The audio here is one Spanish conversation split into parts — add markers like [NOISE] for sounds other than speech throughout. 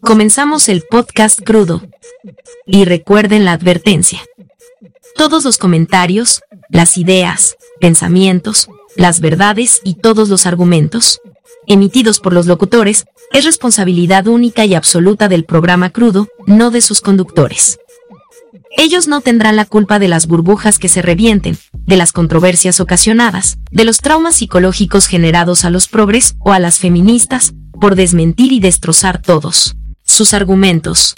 Comenzamos el podcast crudo. Y recuerden la advertencia. Todos los comentarios, las ideas, pensamientos, las verdades y todos los argumentos emitidos por los locutores es responsabilidad única y absoluta del programa crudo, no de sus conductores. Ellos no tendrán la culpa de las burbujas que se revienten, de las controversias ocasionadas, de los traumas psicológicos generados a los progres o a las feministas, por desmentir y destrozar todos sus argumentos.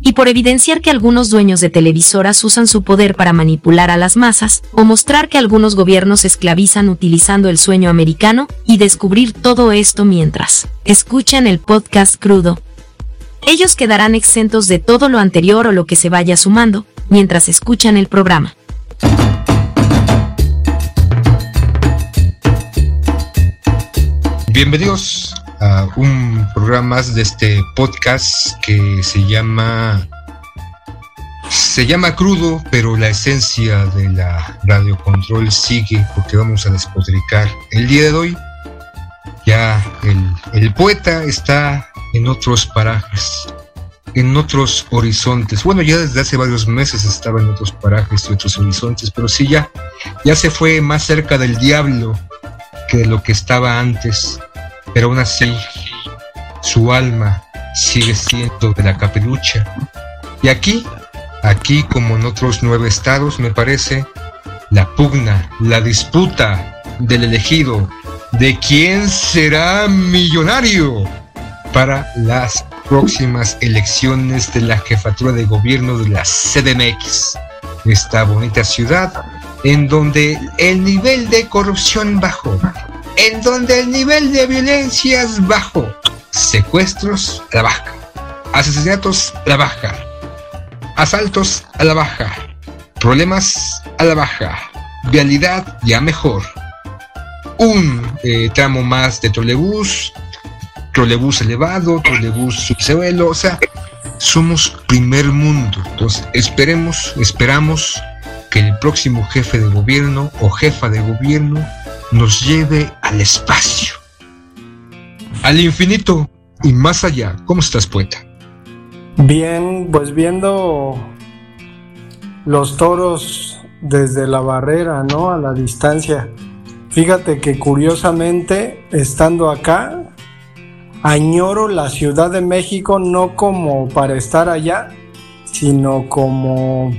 Y por evidenciar que algunos dueños de televisoras usan su poder para manipular a las masas, o mostrar que algunos gobiernos esclavizan utilizando el sueño americano, y descubrir todo esto mientras escuchan el podcast crudo, ellos quedarán exentos de todo lo anterior o lo que se vaya sumando mientras escuchan el programa. Bienvenidos a un programa más de este podcast que se llama se llama crudo, pero la esencia de la radiocontrol sigue porque vamos a despotricar. El día de hoy ya el, el poeta está en otros parajes, en otros horizontes. Bueno, ya desde hace varios meses estaba en otros parajes y otros horizontes, pero sí ya, ya se fue más cerca del diablo que de lo que estaba antes. Pero aún así, su alma sigue siendo de la capelucha. Y aquí, aquí como en otros nueve estados, me parece, la pugna, la disputa del elegido, de quién será millonario para las próximas elecciones de la jefatura de gobierno de la CDMX, esta bonita ciudad en donde el nivel de corrupción bajó, en donde el nivel de violencia es bajo, secuestros a la baja, asesinatos a la baja, asaltos a la baja, problemas a la baja, vialidad ya mejor, un eh, tramo más de trolebús, trolebús elevado, trolebús subsuelo, o sea, somos primer mundo. Entonces, esperemos, esperamos que el próximo jefe de gobierno o jefa de gobierno nos lleve al espacio, al infinito y más allá. ¿Cómo estás, poeta? Bien, pues viendo los toros desde la barrera, ¿no? A la distancia. Fíjate que curiosamente, estando acá, añoro la Ciudad de México no como para estar allá, sino como,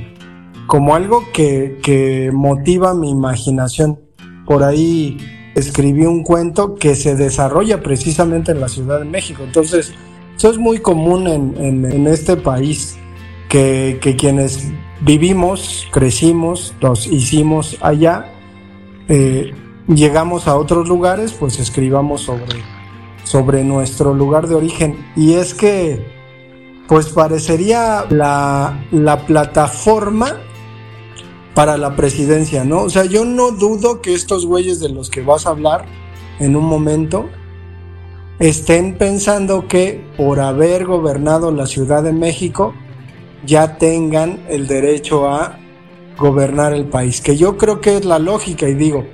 como algo que, que motiva mi imaginación. Por ahí escribí un cuento que se desarrolla precisamente en la Ciudad de México. Entonces, eso es muy común en, este país, que, que, quienes vivimos, crecimos, los hicimos allá, eh, llegamos a otros lugares, pues escribamos sobre sobre nuestro lugar de origen. Y es que, pues parecería la, la plataforma para la presidencia, ¿no? O sea, yo no dudo que estos güeyes de los que vas a hablar en un momento estén pensando que por haber gobernado la Ciudad de México ya tengan el derecho a gobernar el país, que yo creo que es la lógica y digo,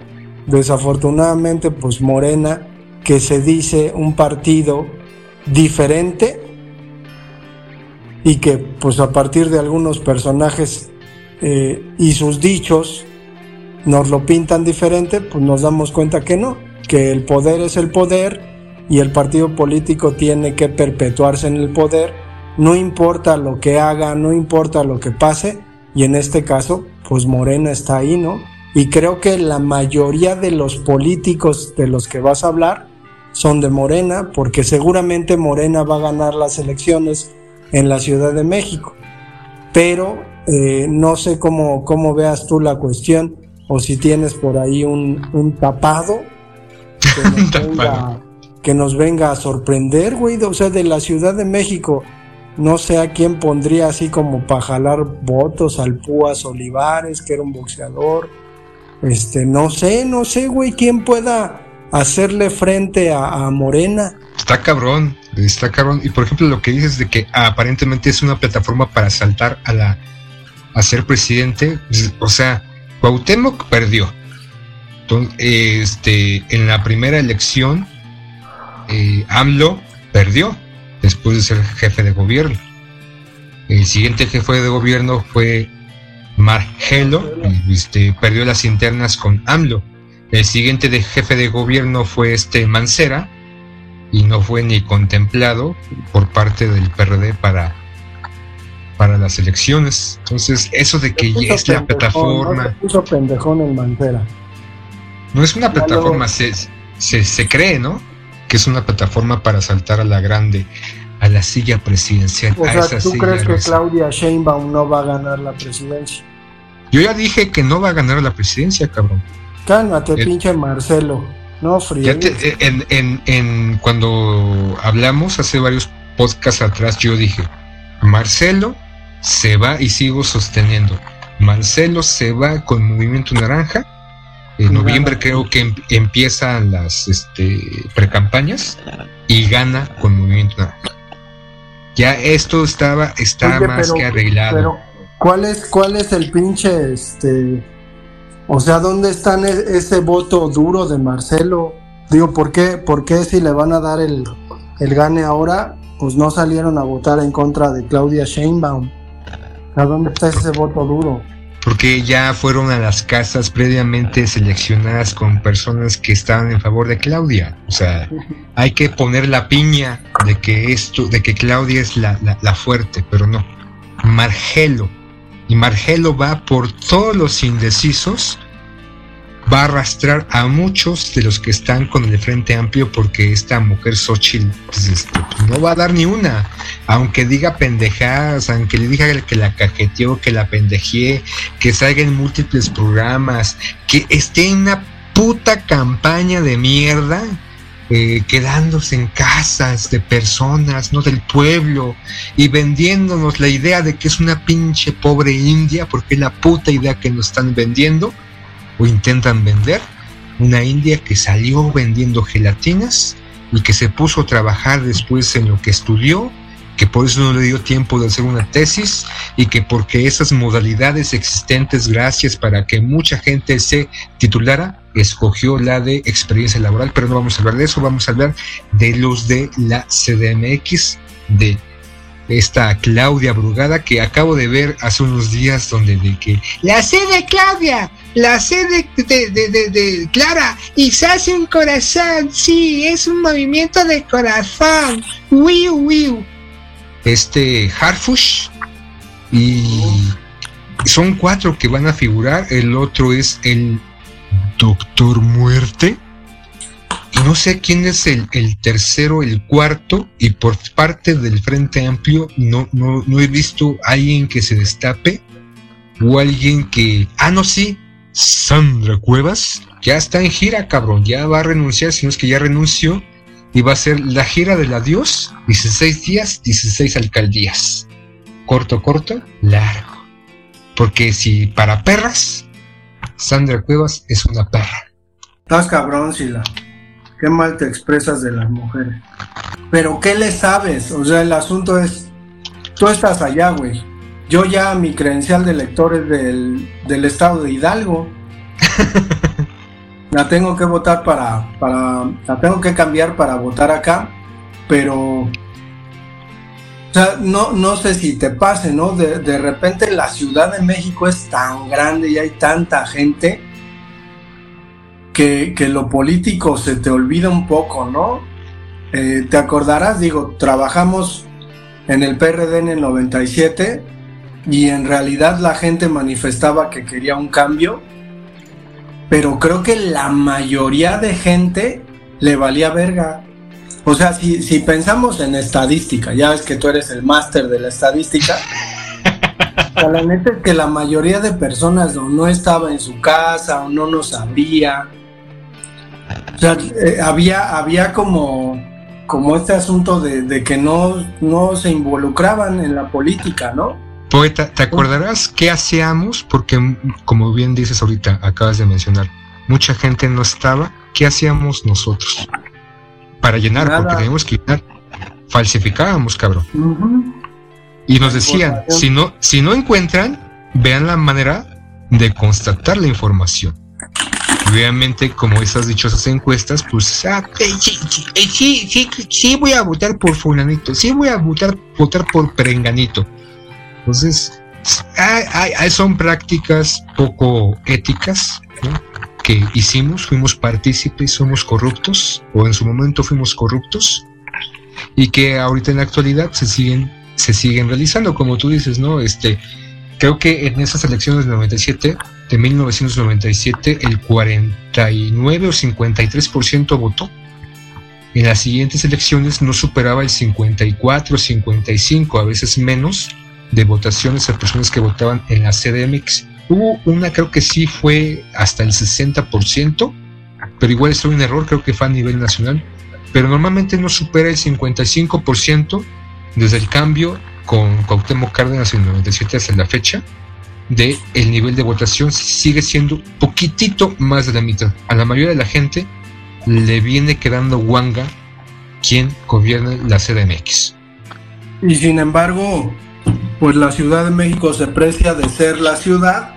desafortunadamente pues Morena que se dice un partido diferente y que pues a partir de algunos personajes eh, y sus dichos nos lo pintan diferente, pues nos damos cuenta que no, que el poder es el poder y el partido político tiene que perpetuarse en el poder, no importa lo que haga, no importa lo que pase, y en este caso, pues Morena está ahí, ¿no? Y creo que la mayoría de los políticos de los que vas a hablar son de Morena, porque seguramente Morena va a ganar las elecciones en la Ciudad de México. Pero eh, no sé cómo, cómo veas tú la cuestión, o si tienes por ahí un, un tapado, que [LAUGHS] nos, venga, que nos venga a sorprender, güey, o sea, de la Ciudad de México. No sé a quién pondría así como para jalar votos al Púas Olivares, que era un boxeador. Este, no sé, no sé, güey, quién pueda hacerle frente a, Morena. Está cabrón, está cabrón. Y por ejemplo, lo que dices de que aparentemente es una plataforma para saltar a la a ser presidente, o sea, Cuauhtémoc perdió. Este, en la primera elección, eh, AMLO perdió después de ser jefe de gobierno. El siguiente jefe de gobierno fue Margelo, este, perdió las internas con AMLO. El siguiente de jefe de gobierno fue este Mancera y no fue ni contemplado por parte del PRD para, para las elecciones. Entonces, eso de que ya es la plataforma. No puso pendejón el Mancera. No es una plataforma, se, se, se cree, ¿no? Que es una plataforma para saltar a la grande a la silla presidencial. O sea, ¿tú crees que Claudia Sheinbaum no va a ganar la presidencia? Yo ya dije que no va a ganar la presidencia, cabrón. Cálmate, eh, pinche Marcelo. No, frío. En, en, en, cuando hablamos hace varios podcasts atrás, yo dije, Marcelo se va y sigo sosteniendo. Marcelo se va con Movimiento Naranja. En noviembre creo que em, empiezan las este, precampañas y gana con Movimiento Naranja. Ya esto estaba, está más que arreglado. Pero, ¿cuál es, cuál es el pinche, este, o sea, dónde está e, ese voto duro de Marcelo? Digo, ¿por qué, por qué si le van a dar el, el gane ahora, pues no salieron a votar en contra de Claudia Sheinbaum? ¿A dónde está ese voto duro? porque ya fueron a las casas previamente seleccionadas con personas que estaban en favor de Claudia. O sea, hay que poner la piña de que esto, de que Claudia es la, la, fuerte, pero no. Margelo. Y Margelo va por todos los indecisos va a arrastrar a muchos de los que están con el Frente Amplio porque esta mujer Xochitl pues, este, pues, no va a dar ni una. Aunque diga pendejadas, aunque le diga que la cajeteó, que la pendejé, que salga en múltiples programas, que esté en una puta campaña de mierda, eh, quedándose en casas de personas, no del pueblo, y vendiéndonos la idea de que es una pinche pobre India, porque es la puta idea que nos están vendiendo o intentan vender. Una India que salió vendiendo gelatinas y que se puso a trabajar después en lo que estudió, que por eso no le dio tiempo de hacer una tesis y que porque esas modalidades existentes, gracias para que mucha gente se titulara, escogió la de experiencia laboral, pero no vamos a hablar de eso, vamos a hablar de los de la CDMX, de esta Claudia Brugada que acabo de ver hace unos días donde de que la sede Claudia, la sede de, de, de, Clara y se hace un corazón, sí, es un movimiento de corazón, wiu wiu. Este Harfush y son cuatro que van a figurar, el otro es el Doctor Muerte. No sé quién es el, tercero, el cuarto, y por parte del Frente Amplio no, no, no he visto a alguien que se destape o alguien que... Ah, no, sí, Sandra Cuevas ya está en gira, cabrón, ya va a renunciar, si no es que ya renunció, y va a ser la gira del adiós, 16 días, 16 alcaldías. Corto, corto, largo. Porque si para perras, Sandra Cuevas es una perra. Estás cabrón, Sila qué mal te expresas de las mujeres. Pero ¿qué le sabes? O sea, el asunto es, tú estás allá, güey. Yo ya mi credencial de lector es del, estado de Hidalgo. [LAUGHS] la tengo que votar para, para, la tengo que cambiar para votar acá, pero, o sea, no, no sé si te pase, ¿no? De, de repente la Ciudad de México es tan grande y hay tanta gente que, lo político se te olvida un poco, ¿no? Eh, te acordarás, digo, trabajamos en el PRD en el 97 y en realidad la gente manifestaba que quería un cambio, pero creo que la mayoría de gente le valía verga. O sea, si, si pensamos en estadística, ya ves que tú eres el máster de la estadística, [LAUGHS] la neta es que la mayoría de personas no, no estaba en su casa o no nos sabía o sea, eh, había, había como, como este asunto de, que no, no se involucraban en la política, ¿no? Poeta, ¿te acordarás qué hacíamos? Porque, como bien dices ahorita, acabas de mencionar, mucha gente no estaba. ¿Qué hacíamos nosotros? Para llenar, porque teníamos que llenar. Falsificábamos, cabrón. Y nos decían, si no, si no encuentran, vean la manera de constatar la información. obviamente, como esas dichosas encuestas, pues ah, sí, sí, sí, sí, voy a votar por fulanito, sí voy a votar, votar por perenganito. Entonces, son prácticas poco éticas que hicimos, fuimos partícipes, somos corruptos, o en su momento fuimos corruptos, y que ahorita en la actualidad se siguen, se siguen realizando, como tú dices, ¿no? Este, creo que en esas elecciones del 97, de 1997, el 49 o 53% votó. En las siguientes elecciones no superaba el 54, 55, a veces menos, de votaciones a personas que votaban en la CDMX. Hubo una, creo que sí fue hasta el 60%, pero igual es un error, creo que fue a nivel nacional. Pero normalmente no supera el 55% desde el cambio con Cuauhtémoc Cárdenas en el 97 hasta la fecha de el nivel de votación sigue siendo poquitito más de la mitad. A la mayoría de la gente le viene quedando Wanga quien gobierna la CDMX. Y sin embargo, pues la Ciudad de México se precia de ser la ciudad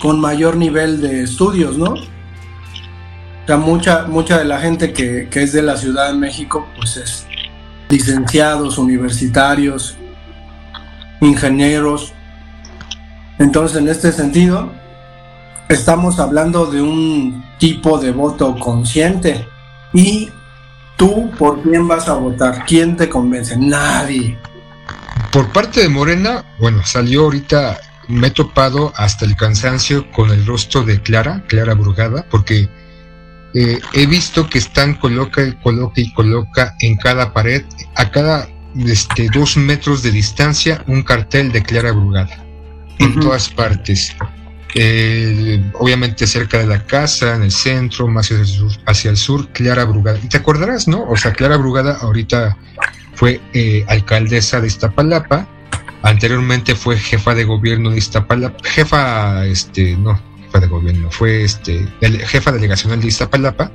con mayor nivel de estudios, ¿no? O sea, mucha, mucha de la gente que, es de la Ciudad de México, pues es licenciados, universitarios, ingenieros. Entonces, en este sentido, estamos hablando de un tipo de voto consciente. Y tú, ¿por quién vas a votar? ¿Quién te convence? Nadie. Por parte de Morena, bueno, salió ahorita, me he topado hasta el cansancio con el rostro de Clara, Clara Brugada, porque eh, he visto que están coloca y coloca y coloca en cada pared, a cada este, dos metros de distancia, un cartel de Clara Brugada, en todas partes. obviamente cerca de la casa, en el centro, más hacia el, sur, hacia el sur, Clara Brugada. Y te acordarás, ¿no? O sea, Clara Brugada ahorita fue eh, alcaldesa de Iztapalapa, anteriormente fue jefa de gobierno de Iztapalapa, jefa, este, no, jefa de gobierno, fue este, jefa delegacional de Iztapalapa,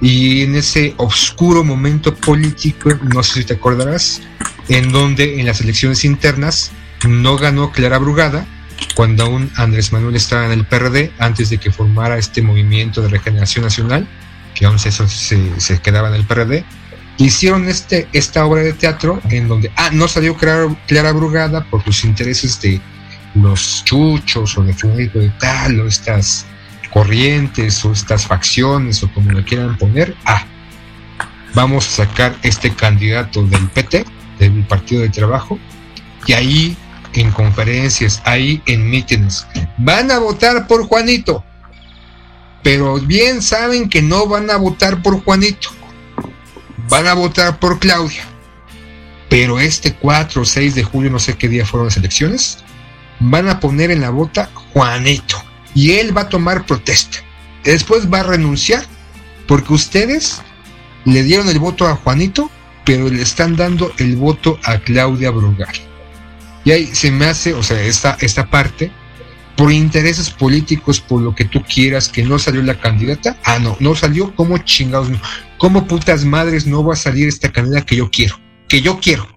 y en ese oscuro momento político, no sé si te acordarás, en donde en las elecciones internas no ganó Clara Brugada, cuando aún Andrés Manuel estaba en el PRD, antes de que formara este movimiento de regeneración nacional, que aún se, se, se quedaba en el PRD, hicieron este, esta obra de teatro en donde, ah, no salió Clara, Clara Brugada por los intereses de los chuchos o de Federico de tal, o estas corrientes o estas facciones o como le quieran poner, ah, vamos a sacar este candidato del PT, del Partido de Trabajo, y ahí en conferencias, ahí en mítines, van a votar por Juanito, pero bien saben que no van a votar por Juanito van a votar por Claudia. Pero este 4 o 6 de julio, no sé qué día fueron las elecciones, van a poner en la bota Juanito. Y él va a tomar protesta. Después va a renunciar porque ustedes le dieron el voto a Juanito, pero le están dando el voto a Claudia Brugal. Y ahí se me hace, o sea, esta, esta parte por intereses políticos, por lo que tú quieras, que no salió la candidata. Ah, no, no salió, como chingados? ¿Cómo putas madres no va a salir esta candidata que yo quiero? Que yo quiero.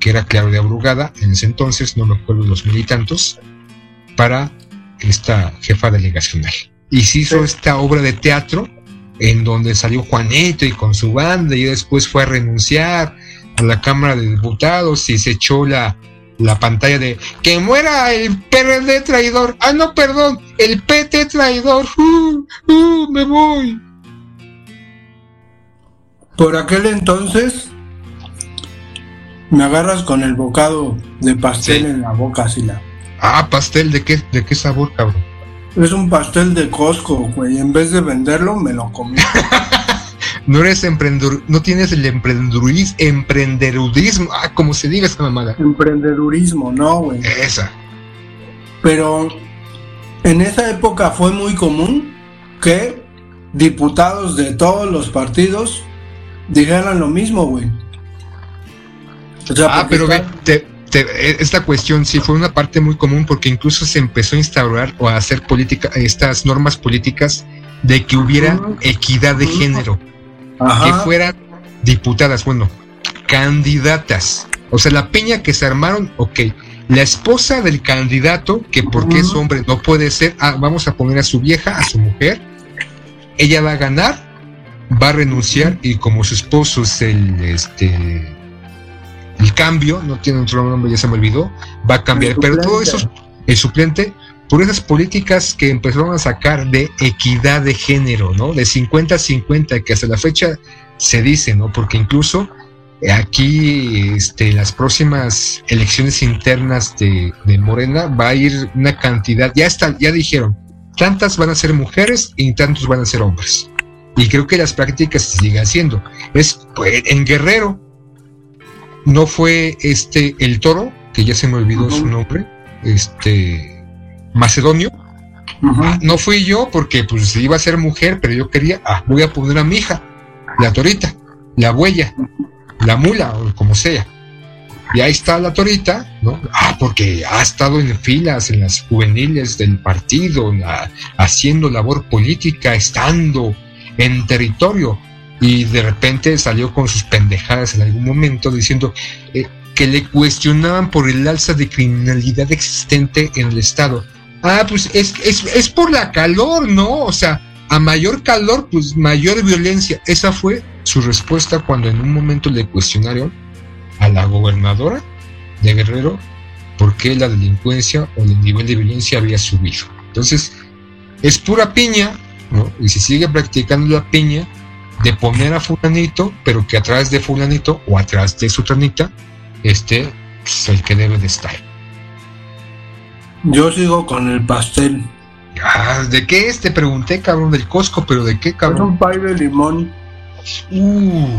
Que era Claudia Brugada, en ese entonces, no me acuerdo los militantes, para esta jefa delegacional. Y se hizo esta obra de teatro en donde salió Juanito y con su banda y después fue a renunciar a la Cámara de Diputados y se echó la, la pantalla de que muera el PRD traidor. Ah, no, perdón, el PT traidor. Uh, uh, me voy. Por aquel entonces me agarras con el bocado de pastel en la boca, así la. Ah, pastel, ¿de qué, de qué sabor, cabrón? Es un pastel de Costco, güey. En vez de venderlo, me lo comí. [LAUGHS] no eres emprendedor, no tienes el emprendedurismo, emprendedurismo, ah, como se diga esa mamada. Emprendedurismo, no, güey. Esa. Pero en esa época fue muy común que diputados de todos los partidos dijeran lo mismo, güey. ah, pero ve, esta cuestión sí fue una parte muy común porque incluso se empezó a instaurar o a hacer política, estas normas políticas de que hubiera equidad de género que fueran diputadas, bueno, candidatas. O sea, la piña que se armaron, ok, la esposa del candidato, que porque es hombre no puede ser, ah, vamos a poner a su vieja, a su mujer, ella va a ganar, va a renunciar y como su esposo es el, este, el cambio, no tiene otro nombre, ya se me olvidó, va a cambiar. Pero todo eso, el suplente, por esas políticas que empezaron a sacar de equidad de género, ¿no? De 50-50, que hasta la fecha se dice, ¿no? Porque incluso aquí, este, en las próximas elecciones internas de, de Morena, va a ir una cantidad, ya está, ya dijeron, tantas van a ser mujeres y tantos van a ser hombres. Y creo que las prácticas se siguen haciendo. Es pues, en Guerrero, no fue este el toro, que ya se me olvidó su nombre, este Macedonio. Ah, no fui yo porque pues iba a ser mujer, pero yo quería, ah, voy a poner a mi hija, la torita, la huella, la mula o como sea. Y ahí está la torita, ¿no? Ah, porque ha estado en filas en las juveniles del partido, haciendo labor política, estando en territorio y de repente salió con sus pendejadas en algún momento diciendo eh, que le cuestionaban por el alza de criminalidad existente en el Estado. Ah, pues es, es, es por la calor, ¿no? O sea, a mayor calor, pues mayor violencia. Esa fue su respuesta cuando en un momento le cuestionaron a la gobernadora de Guerrero por qué la delincuencia o el nivel de violencia había subido. Entonces, es pura piña, ¿no? Y si sigue practicando la piña, de poner a fulanito, pero que atrás de fulanito o atrás de su tranita esté pues, el que debe de estar. Yo sigo con el pastel. Ah, ¿De qué es? Te pregunté, cabrón, del Costco, pero ¿de qué, cabrón? Es un pay de limón. Uh.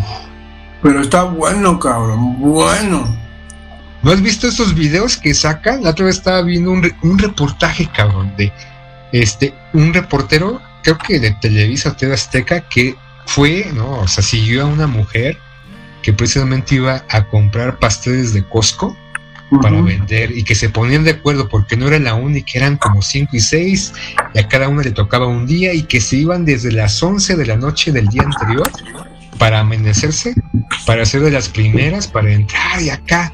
Pero está bueno, cabrón, bueno. ¿No has visto estos videos que sacan? La otra vez estaba viendo un, un reportaje, cabrón, de este, un reportero, creo que de Televisa TV Azteca, que fue, ¿no? O sea, siguió a una mujer que precisamente iba a comprar pasteles de Costco para vender y que se ponían de acuerdo porque no era la única, eran como cinco y seis y a cada una le tocaba un día y que se iban desde las 11 de la noche del día anterior para amanecerse, para ser de las primeras, para entrar y acá,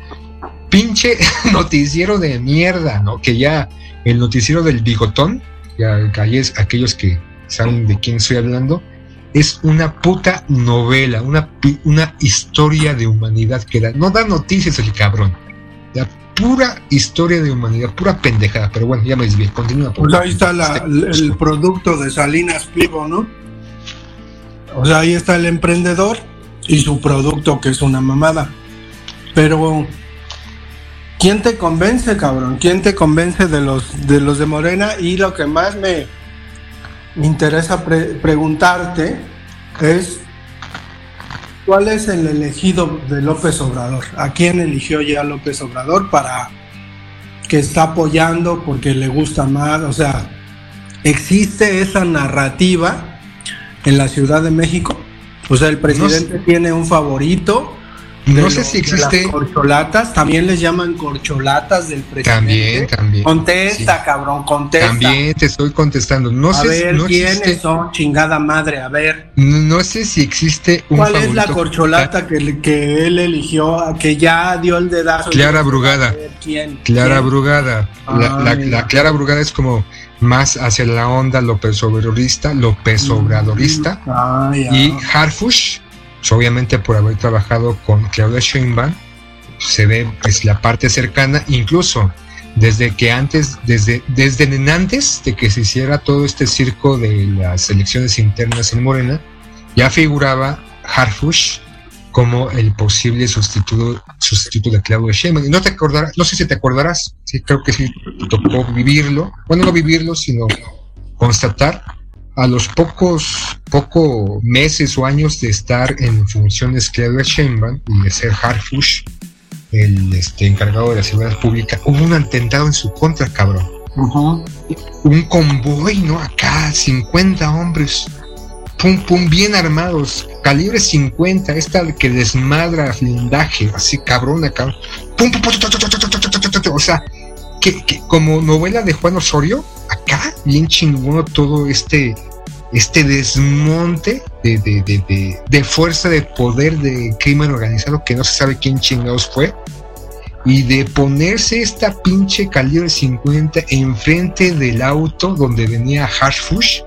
pinche [LAUGHS] noticiero de mierda, ¿no? Que ya el noticiero del bigotón, ya aquellos que saben de quién estoy hablando, es una puta novela, una, una historia de humanidad que da, no da noticias el cabrón. La pura historia de humanidad, pura pendejada. Pero bueno, ya me desvié, continúa. Pues ahí está el producto de Salinas Pliego, ¿no? O sea, ahí está el emprendedor y su producto que es una mamada. Pero ¿quién te convence, cabrón? ¿Quién te convence de los de los de Morena? Y lo que más me me interesa preguntarte es cuál es el elegido de López Obrador. ¿A quién eligió ya López Obrador para que está apoyando porque le gusta más? O sea, ¿existe esa narrativa en la Ciudad de México? O sea, el presidente tiene un favorito no sé si existe. corcholatas, también les llaman corcholatas del presidente. También, también. Contesta, cabrón, contesta. También te estoy contestando. No a sé ver, ¿quiénes son? Chingada madre, a ver. No, sé si existe un ¿Cuál es la corcholata que, que él eligió, que ya dio el dedazo? Clara Brugada. ¿quién? Clara Brugada. La, Clara Brugada es como más hacia la onda López Obradorista, López Obradorista. y Harfush obviamente por haber trabajado con Claudia Sheinbaum, se ve pues, la parte cercana, incluso desde que antes, desde, desde antes de que se hiciera todo este circo de las elecciones internas en Morena, ya figuraba Harfush como el posible sustituto, sustituto de Claudia Sheinbaum. Y no te acordarás, no sé si te acordarás, sí, creo que sí tocó vivirlo, bueno, no vivirlo, sino constatar a los pocos poco meses o años de estar en funciones Claudia Sheinbaum y de ser Harfush, el este, encargado de la seguridad pública, hubo un atentado en su contra, cabrón. Un convoy, ¿no? Acá, 50 hombres, pum, pum, bien armados, calibre 50, esta que desmadra blindaje, así cabrón. Pum, pum, pum, o sea, que, como novela de Juan Osorio, acá, bien chingón todo este este desmonte de, de, de, de, fuerza de poder de crimen organizado que no se sabe quién chingados fue y de ponerse esta pinche calibre 50 enfrente del auto donde venía Hashfush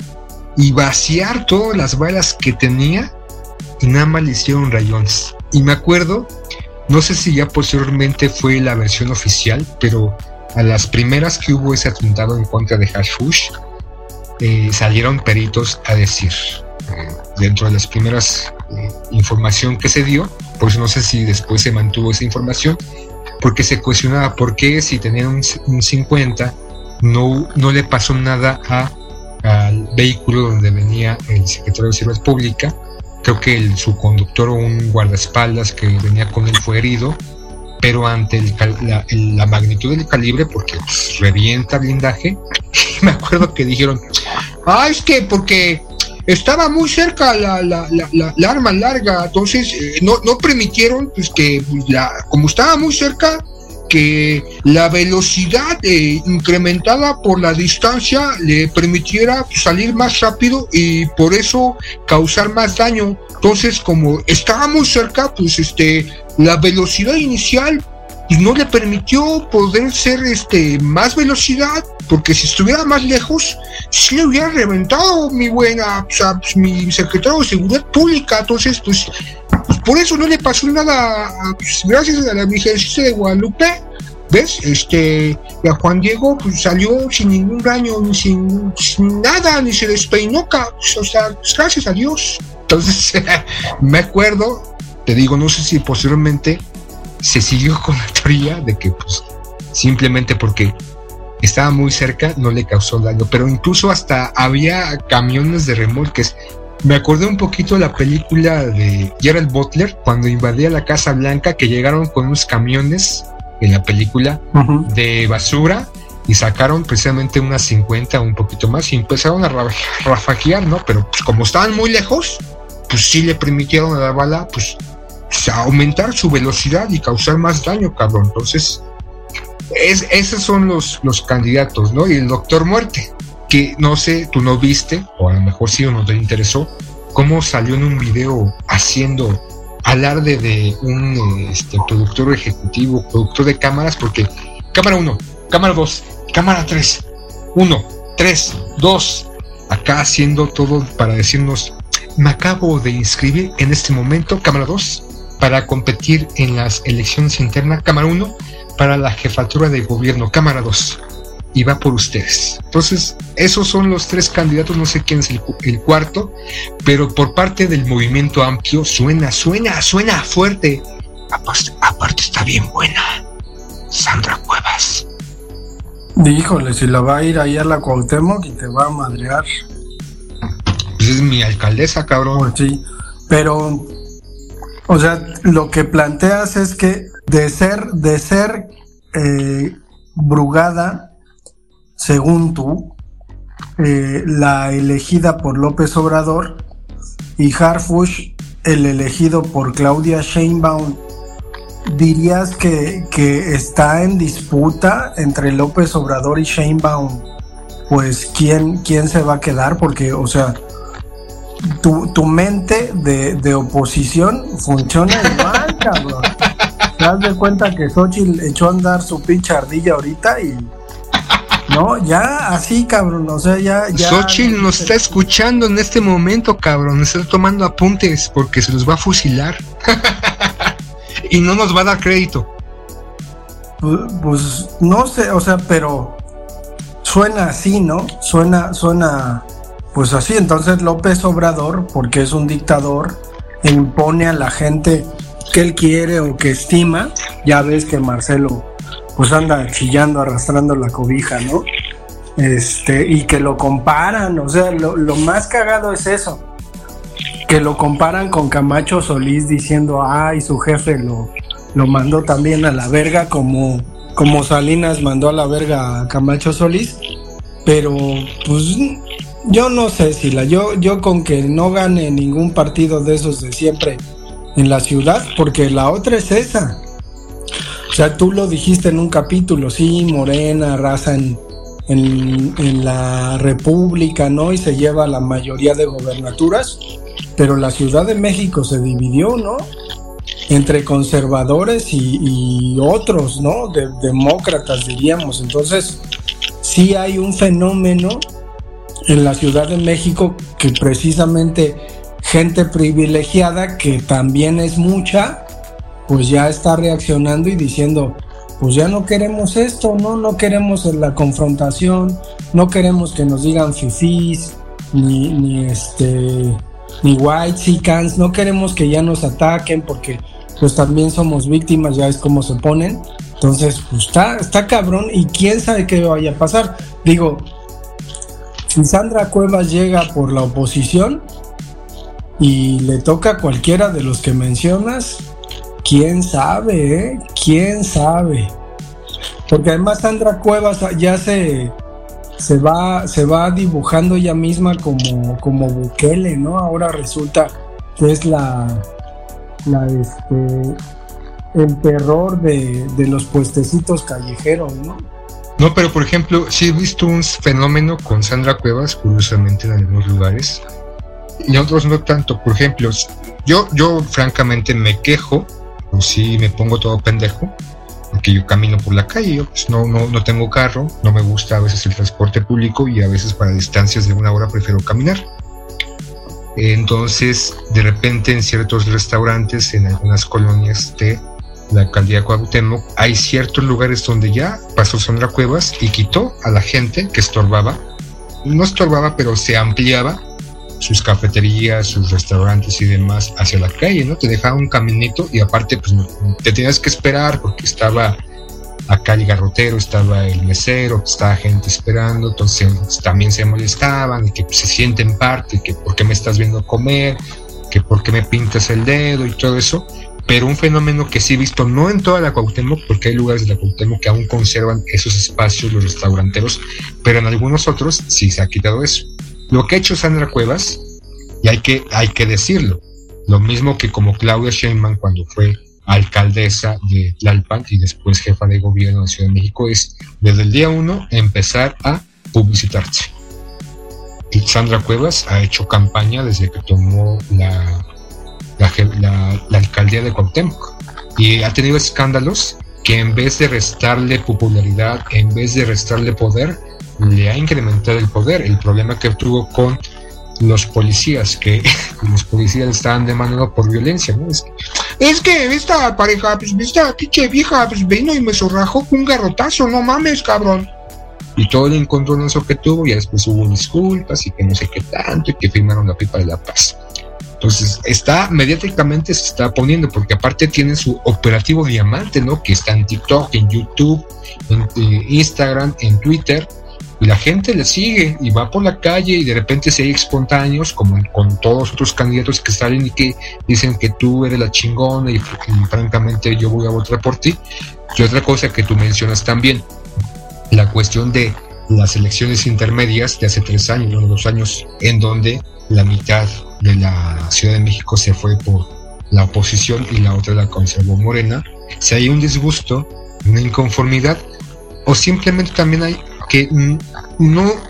y vaciar todas las balas que tenía y nada más le hicieron rayones. Y me acuerdo, no sé si ya posteriormente fue la versión oficial, pero a las primeras que hubo ese atentado en contra de Hashfush, eh, salieron peritos a decir, eh, dentro de las primeras eh, información que se dio, pues no sé si después se mantuvo esa información, porque se cuestionaba por qué si tenía un, 50 no, no le pasó nada a, al vehículo donde venía el secretario de Seguridad Pública. Creo que el, su conductor o un guardaespaldas que venía con él fue herido, pero ante la, magnitud del calibre, porque pues, revienta blindaje, [LAUGHS] me acuerdo que dijeron, ah, es que porque estaba muy cerca la, la, la, arma larga, entonces eh, no, no permitieron pues, que, pues, la, como estaba muy cerca, que la velocidad eh, incrementada por la distancia le permitiera salir más rápido y por eso causar más daño. Entonces, como estaba muy cerca, pues este, la velocidad inicial y no le permitió poder ser este más velocidad porque si estuviera más lejos sí le hubiera reventado mi buena o sea, pues, mi secretario de seguridad pública. Entonces pues, pues, por eso no le pasó nada pues, gracias a la Virgencita de Guadalupe ves este a Juan Diego pues salió sin ningún daño ni sin, nada ni se despeinó o sea gracias a Dios. Entonces [LAUGHS] me acuerdo te digo no sé si posteriormente se siguió con la teoría de que pues simplemente porque estaba muy cerca no le causó daño, pero incluso hasta había camiones de remolques. Me acordé un poquito de la película de Gerald Butler cuando invadía la Casa Blanca que llegaron con unos camiones en la película de basura y sacaron precisamente unas 50 o un poquito más y empezaron a rafajear, ¿no? Pero pues como estaban muy lejos, pues sí le permitieron a la bala pues aumentar su velocidad y causar más daño, cabrón. Entonces, es, esos son los, los candidatos, ¿no? Y el doctor muerte, que no sé, tú no viste, o a lo mejor sí o no te interesó, cómo salió en un video haciendo alarde de un este, productor ejecutivo, productor de cámaras, porque cámara 1, cámara 2, cámara 3, 1, 3, 2, acá haciendo todo para decirnos, me acabo de inscribir en este momento, cámara 2, para competir en las elecciones internas, Cámara 1, para la jefatura de gobierno, Cámara 2. Y va por ustedes. Entonces, esos son los tres candidatos, no sé quién es el, cuarto, pero por parte del movimiento amplio suena, suena, suena fuerte. Aparte, está bien buena. Sandra Cuevas. Híjole, si la va a ir ahí a la Cuauhtémoc y te va a madrear. Pues es mi alcaldesa, cabrón. Pues sí, pero o sea, lo que planteas es que de ser, de ser eh, Brugada, según tú, eh, la elegida por López Obrador, y Harfush, el elegido por Claudia Sheinbaum, dirías que, que está en disputa entre López Obrador y Sheinbaum, pues quién, quién se va a quedar, porque, o sea, tu, tu mente de, de, oposición funciona igual, [LAUGHS] cabrón. Te das de cuenta que Xochitl echó a andar su pinche ardilla ahorita y. No, ya así, cabrón. O sea, ya. ya Xochitl nos está escuchando en este momento, cabrón. Está tomando apuntes porque se los va a fusilar. [LAUGHS] y no nos va a dar crédito. Pues, pues no sé, o sea, pero suena así, ¿no? Suena, suena pues así, entonces López Obrador, porque es un dictador, impone a la gente que él quiere o que estima. Ya ves que Marcelo pues anda chillando, arrastrando la cobija, ¿no? Este, y que lo comparan, o sea, lo, más cagado es eso, que lo comparan con Camacho Solís diciendo, ay, su jefe lo, lo mandó también a la verga como, como Salinas mandó a la verga a Camacho Solís, pero pues yo no sé, si la yo, yo con que no gane ningún partido de esos de siempre en la ciudad, porque la otra es esa. O sea, tú lo dijiste en un capítulo, sí, Morena, raza en, en, la República, ¿no? Y se lleva la mayoría de gobernaturas, pero la Ciudad de México se dividió, ¿no? entre conservadores y, otros, ¿no? De, demócratas, diríamos. Entonces, sí hay un fenómeno en la Ciudad de México que precisamente gente privilegiada, que también es mucha, pues ya está reaccionando y diciendo, pues ya no queremos esto, no, no queremos la confrontación, no queremos que nos digan fifís, ni, ni este, ni white cans, no queremos que ya nos ataquen porque pues también somos víctimas, ya es como se ponen. Entonces, pues está, está cabrón y quién sabe qué vaya a pasar. Digo, si Sandra Cuevas llega por la oposición y le toca a cualquiera de los que mencionas, quién sabe, ¿eh? ¿Quién sabe? Porque además Sandra Cuevas ya se, se, va, se va dibujando ella misma como, como ¿no? Ahora resulta que es la, la este, el terror de, los puestecitos callejeros, ¿no? No, pero por ejemplo, sí he visto un fenómeno con Sandra Cuevas, curiosamente en algunos lugares, y otros no tanto. Por ejemplo, yo, yo francamente me quejo, o si me pongo todo pendejo, porque yo camino por la calle, pues no, no, no tengo carro, no me gusta a veces el transporte público y a veces para distancias de una hora prefiero caminar. Entonces, de repente en ciertos restaurantes, en algunas colonias de la alcaldía de Cuauhtémoc, hay ciertos lugares donde ya pasó Sandra Cuevas y quitó a la gente que estorbaba. No estorbaba, pero se ampliaba sus cafeterías, sus restaurantes y demás hacia la calle, ¿no? Te dejaba un caminito y aparte, pues te tenías que esperar porque estaba acá el garrotero, estaba el mesero, estaba gente esperando, entonces también se molestaban y que se sienten parte, que por qué me estás viendo comer, que por qué me pintas el dedo y todo eso, pero un fenómeno que sí he visto, no en toda la Cuauhtémoc, porque hay lugares de la Cuauhtémoc que aún conservan esos espacios, los restauranteros, pero en algunos otros sí se ha quitado eso. Lo que ha hecho Sandra Cuevas, y hay que, hay que decirlo, lo mismo que como Claudia Sheinbaum cuando fue alcaldesa de Tlalpan y después jefa de gobierno de Ciudad de México, es desde el día uno empezar a publicitarse. Sandra Cuevas ha hecho campaña desde que tomó la, la, alcaldía de Cuauhtémoc y ha tenido escándalos que en vez de restarle popularidad, en vez de restarle poder, le ha incrementado el poder. El problema que tuvo con los policías, que [LAUGHS] los policías estaban demandando por violencia, ¿no? Es que, esta pareja, pues esta pinche vieja, pues vino y me zorrajó con un garrotazo, no mames, cabrón. Y todo el encontronazo que tuvo, y después hubo disculpas y que no sé qué tanto, y que firmaron la pipa de la paz. Entonces, está, mediáticamente se está poniendo, porque aparte tiene su operativo diamante, ¿no? Que está en TikTok, en YouTube, en eh, Instagram, en Twitter, y la gente le sigue y va por la calle y de repente se hay espontáneos, como con todos otros candidatos que salen y que dicen que tú eres la chingona y, francamente yo voy a votar por ti. Y otra cosa que tú mencionas también, la cuestión de las elecciones intermedias de hace tres años, uno dos años, en donde la mitad de la Ciudad de México se fue por la oposición y la otra la conservó Morena, si hay un disgusto, una inconformidad, o simplemente también hay que no,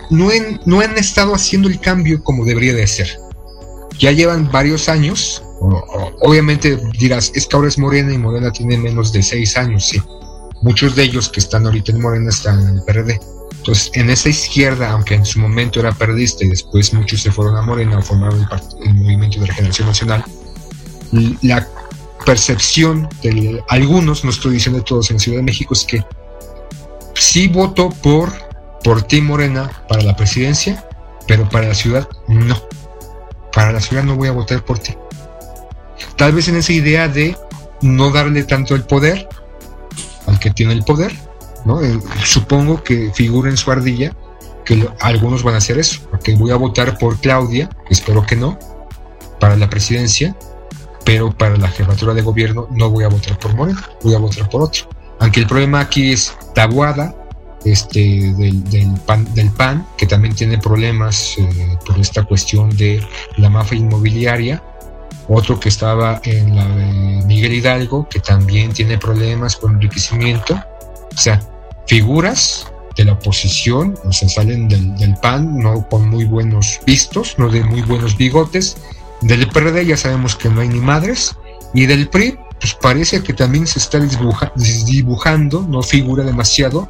no, no han estado haciendo el cambio como debería de ser. Ya llevan varios años, obviamente dirás, es que ahora es Morena y Morena tiene menos de seis años, sí. Muchos de ellos que están ahorita en Morena están en el PRD. Entonces, en esa izquierda, aunque en su momento era perdista y después muchos se fueron a Morena o formaron el, movimiento de regeneración nacional, la percepción de algunos, no estoy diciendo todos en Ciudad de México, es que sí voto por por ti, Morena, para la presidencia, pero para la ciudad no. Para la ciudad no voy a votar por ti. Tal vez en esa idea de no darle tanto el poder al que tiene el poder, ¿no? Eh, supongo que figura en su ardilla que algunos van a hacer eso, porque voy a votar por Claudia, espero que no, para la presidencia, pero para la jefatura de gobierno no voy a votar por Morena, voy a votar por otro. Aunque el problema aquí es Tabuada, este, del, del, PAN, del PAN, que también tiene problemas eh, por esta cuestión de la mafia inmobiliaria. Otro que estaba en la de Miguel Hidalgo, que también tiene problemas con enriquecimiento. O sea, figuras de la oposición, o sea, salen del, PAN, no con muy buenos vistos, no de muy buenos bigotes. Del PRD ya sabemos que no hay ni madres. Y del PRI, pues parece que también se está dibujando, no figura demasiado,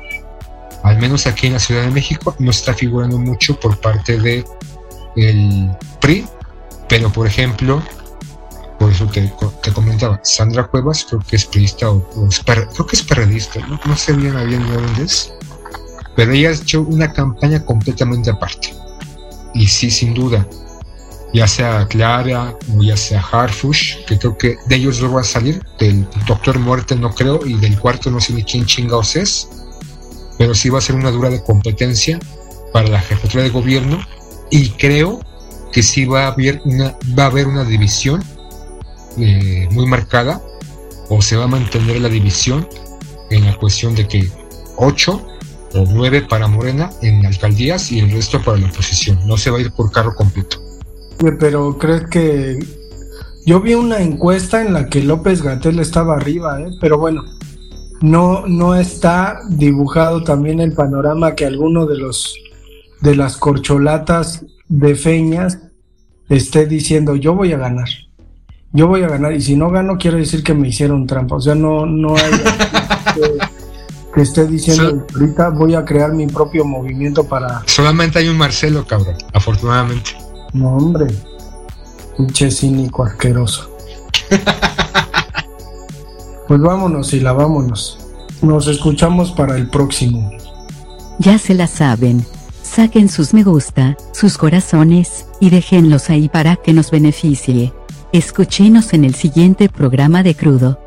al menos aquí en la Ciudad de México, no está figurando mucho por parte de PRI, pero por ejemplo, por eso te, comentaba, Sandra Cuevas creo que es priista o, creo que es periodista, no, sé bien a bien de dónde es, pero ella ha hecho una campaña completamente aparte. Y sí, sin duda, ya sea Clara o ya sea Harfush, que creo que de ellos luego va a salir, del Doctor Muerte no creo, y del cuarto no sé ni quién chingados es, pero sí va a ser una dura de competencia para la jefatura de gobierno, y creo que sí va a haber una, va a haber una división eh, muy marcada, o se va a mantener la división en la cuestión de que 8 o 9 para Morena en alcaldías y el resto para la oposición. No se va a ir por carro completo. Pero crees que yo vi una encuesta en la que López Gatel estaba arriba, ¿eh? pero bueno, no, no está dibujado también el panorama que alguno de los de las corcholatas de feñas esté diciendo yo voy a ganar. Yo voy a ganar y si no gano quiere decir que me hicieron trampa. O sea, no, no hay [LAUGHS] que, esté diciendo ahorita voy a crear mi propio movimiento para... Solamente hay un Marcelo, cabrón, afortunadamente. No, hombre. Pinche cínico asqueroso. [LAUGHS] pues vámonos y la vámonos. Nos escuchamos para el próximo. Ya se la saben. Saquen sus me gusta, sus corazones, y déjenlos ahí para que nos beneficie. Escuchenos en el siguiente programa de Crudo.